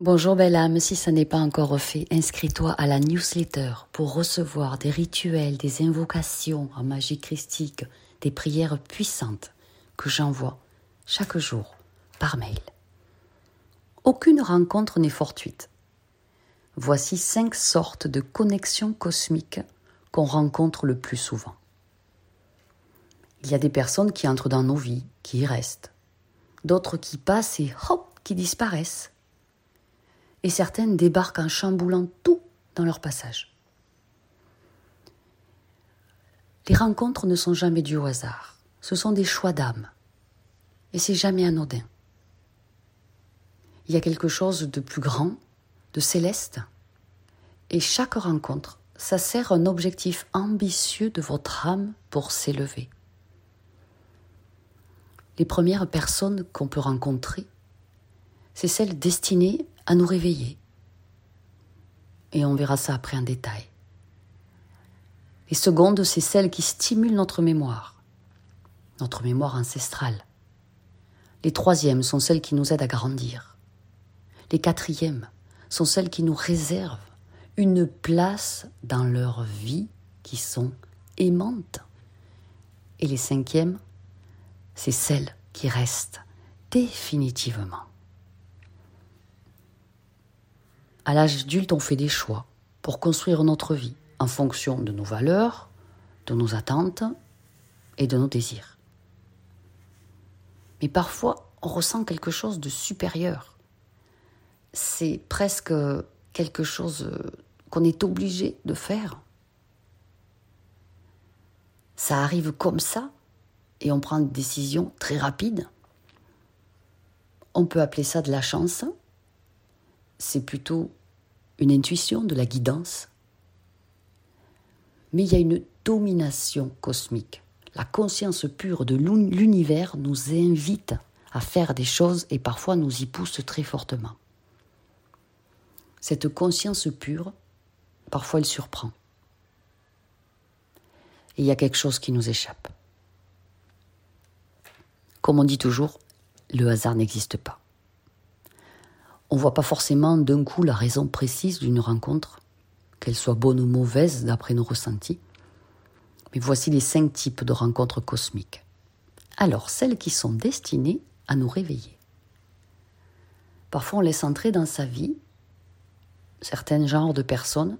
Bonjour belle âme, si ça n'est pas encore fait, inscris-toi à la newsletter pour recevoir des rituels, des invocations en magie christique, des prières puissantes que j'envoie chaque jour par mail. Aucune rencontre n'est fortuite. Voici cinq sortes de connexions cosmiques qu'on rencontre le plus souvent. Il y a des personnes qui entrent dans nos vies, qui y restent, d'autres qui passent et hop, qui disparaissent et certaines débarquent en chamboulant tout dans leur passage. Les rencontres ne sont jamais dues au hasard, ce sont des choix d'âme, et c'est jamais anodin. Il y a quelque chose de plus grand, de céleste, et chaque rencontre, ça sert un objectif ambitieux de votre âme pour s'élever. Les premières personnes qu'on peut rencontrer, c'est celles destinées à nous réveiller. Et on verra ça après en détail. Les secondes, c'est celles qui stimulent notre mémoire, notre mémoire ancestrale. Les troisièmes sont celles qui nous aident à grandir. Les quatrièmes sont celles qui nous réservent une place dans leur vie qui sont aimantes. Et les cinquièmes, c'est celles qui restent définitivement. À l'âge adulte, on fait des choix pour construire notre vie en fonction de nos valeurs, de nos attentes et de nos désirs. Mais parfois, on ressent quelque chose de supérieur. C'est presque quelque chose qu'on est obligé de faire. Ça arrive comme ça et on prend une décision très rapide. On peut appeler ça de la chance c'est plutôt une intuition, de la guidance. Mais il y a une domination cosmique. La conscience pure de l'univers nous invite à faire des choses et parfois nous y pousse très fortement. Cette conscience pure, parfois elle surprend. Et il y a quelque chose qui nous échappe. Comme on dit toujours, le hasard n'existe pas. On ne voit pas forcément d'un coup la raison précise d'une rencontre, qu'elle soit bonne ou mauvaise d'après nos ressentis. Mais voici les cinq types de rencontres cosmiques. Alors, celles qui sont destinées à nous réveiller. Parfois, on laisse entrer dans sa vie certains genres de personnes,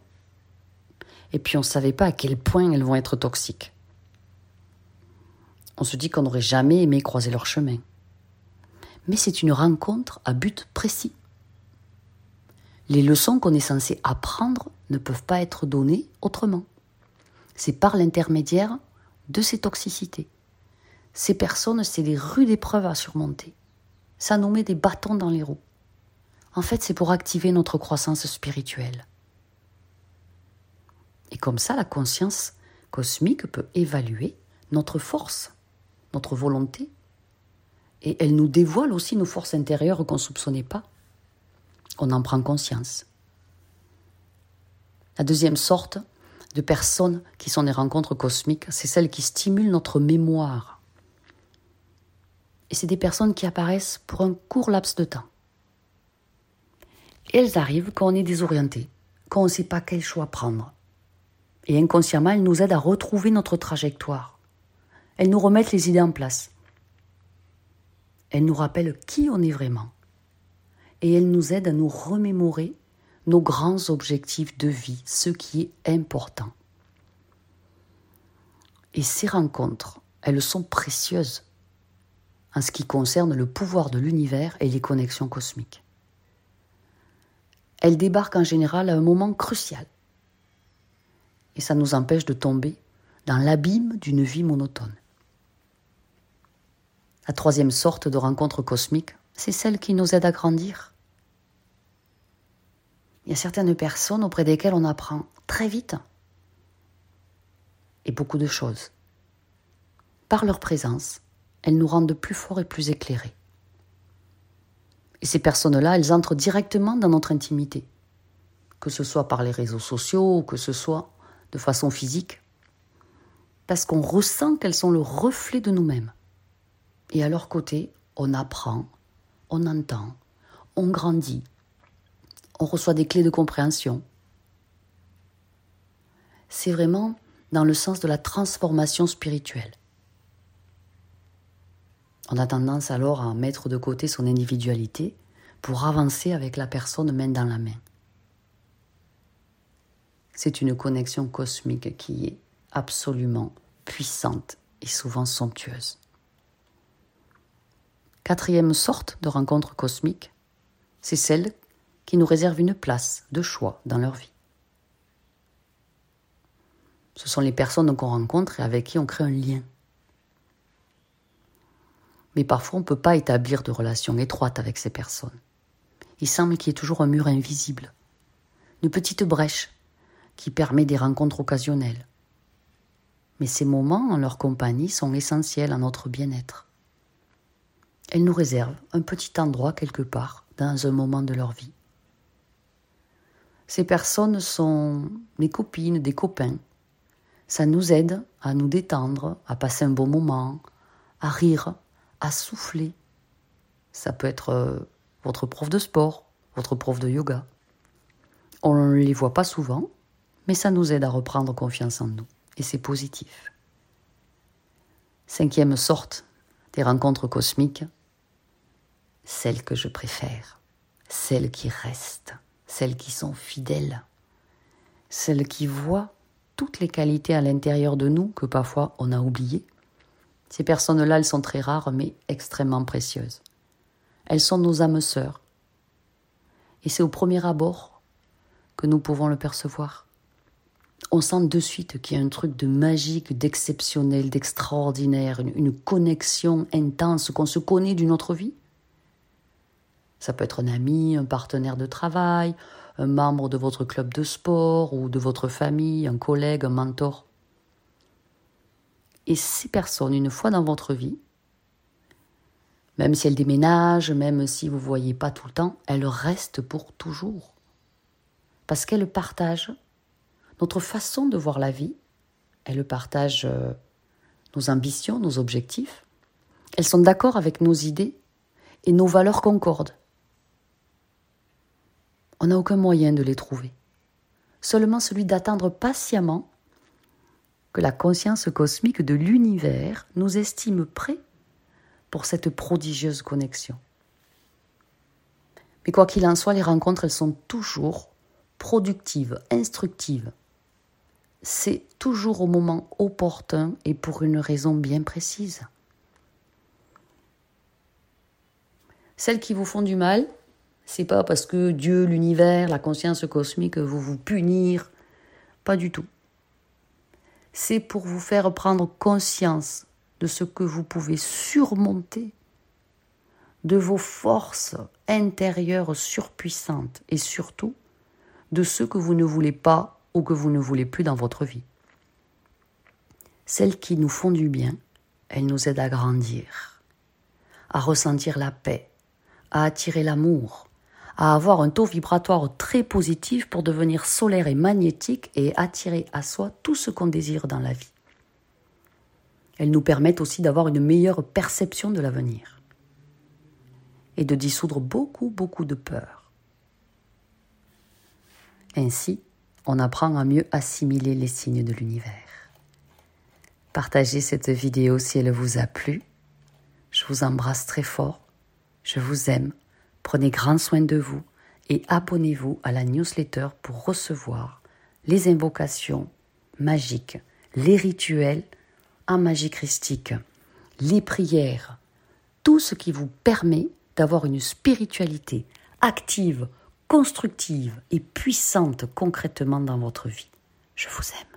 et puis on ne savait pas à quel point elles vont être toxiques. On se dit qu'on n'aurait jamais aimé croiser leur chemin. Mais c'est une rencontre à but précis. Les leçons qu'on est censé apprendre ne peuvent pas être données autrement. C'est par l'intermédiaire de ces toxicités. Ces personnes, c'est des rudes épreuves à surmonter. Ça nous met des bâtons dans les roues. En fait, c'est pour activer notre croissance spirituelle. Et comme ça, la conscience cosmique peut évaluer notre force, notre volonté, et elle nous dévoile aussi nos forces intérieures qu'on ne soupçonnait pas on en prend conscience. La deuxième sorte de personnes qui sont des rencontres cosmiques, c'est celles qui stimulent notre mémoire. Et c'est des personnes qui apparaissent pour un court laps de temps. Et elles arrivent quand on est désorienté, quand on ne sait pas quel choix prendre. Et inconsciemment, elles nous aident à retrouver notre trajectoire. Elles nous remettent les idées en place. Elles nous rappellent qui on est vraiment et elle nous aide à nous remémorer nos grands objectifs de vie, ce qui est important. Et ces rencontres, elles sont précieuses en ce qui concerne le pouvoir de l'univers et les connexions cosmiques. Elles débarquent en général à un moment crucial. Et ça nous empêche de tomber dans l'abîme d'une vie monotone. La troisième sorte de rencontre cosmique, c'est celle qui nous aide à grandir. Il y a certaines personnes auprès desquelles on apprend très vite et beaucoup de choses. Par leur présence, elles nous rendent plus forts et plus éclairés. Et ces personnes-là, elles entrent directement dans notre intimité, que ce soit par les réseaux sociaux ou que ce soit de façon physique, parce qu'on ressent qu'elles sont le reflet de nous-mêmes. Et à leur côté, on apprend, on entend, on grandit. on reçoit des clés de compréhension. C'est vraiment dans le sens de la transformation spirituelle. On a tendance alors à mettre de côté son individualité pour avancer avec la personne main dans la main. C'est une connexion cosmique qui est absolument puissante et souvent somptueuse. Quatrième sorte de rencontre cosmique, c'est celle qui nous réserve une place de choix dans leur vie. Ce sont les personnes qu'on rencontre et avec qui on crée un lien. Mais parfois, on ne peut pas établir de relation étroite avec ces personnes. Il semble qu'il y ait toujours un mur invisible, une petite brèche qui permet des rencontres occasionnelles. Mais ces moments en leur compagnie sont essentiels à notre bien-être. Elles nous réservent un petit endroit quelque part dans un moment de leur vie. Ces personnes sont des copines, des copains. Ça nous aide à nous détendre, à passer un bon moment, à rire, à souffler. Ça peut être euh, votre prof de sport, votre prof de yoga. On ne les voit pas souvent, mais ça nous aide à reprendre confiance en nous. Et c'est positif. Cinquième sorte des rencontres cosmiques, celles que je préfère, celles qui restent, celles qui sont fidèles, celles qui voient toutes les qualités à l'intérieur de nous que parfois on a oubliées. Ces personnes-là, elles sont très rares mais extrêmement précieuses. Elles sont nos âmes sœurs. Et c'est au premier abord que nous pouvons le percevoir. On sent de suite qu'il y a un truc de magique, d'exceptionnel, d'extraordinaire, une, une connexion intense, qu'on se connaît d'une autre vie. Ça peut être un ami, un partenaire de travail, un membre de votre club de sport ou de votre famille, un collègue, un mentor. Et ces personnes, une fois dans votre vie, même si elles déménagent, même si vous ne voyez pas tout le temps, elles restent pour toujours. Parce qu'elles partagent notre façon de voir la vie, elles partagent euh, nos ambitions, nos objectifs, elles sont d'accord avec nos idées et nos valeurs concordent. On n'a aucun moyen de les trouver. Seulement celui d'attendre patiemment que la conscience cosmique de l'univers nous estime prêts pour cette prodigieuse connexion. Mais quoi qu'il en soit, les rencontres, elles sont toujours productives, instructives. C'est toujours au moment opportun et pour une raison bien précise. Celles qui vous font du mal, c'est pas parce que Dieu, l'univers, la conscience cosmique vous vous punir. Pas du tout. C'est pour vous faire prendre conscience de ce que vous pouvez surmonter, de vos forces intérieures surpuissantes et surtout de ce que vous ne voulez pas ou que vous ne voulez plus dans votre vie. Celles qui nous font du bien, elles nous aident à grandir, à ressentir la paix, à attirer l'amour, à avoir un taux vibratoire très positif pour devenir solaire et magnétique et attirer à soi tout ce qu'on désire dans la vie. Elles nous permettent aussi d'avoir une meilleure perception de l'avenir et de dissoudre beaucoup, beaucoup de peurs. Ainsi, on apprend à mieux assimiler les signes de l'univers. Partagez cette vidéo si elle vous a plu. Je vous embrasse très fort. Je vous aime Prenez grand soin de vous et abonnez-vous à la newsletter pour recevoir les invocations magiques, les rituels en magie christique, les prières, tout ce qui vous permet d'avoir une spiritualité active, constructive et puissante concrètement dans votre vie. Je vous aime.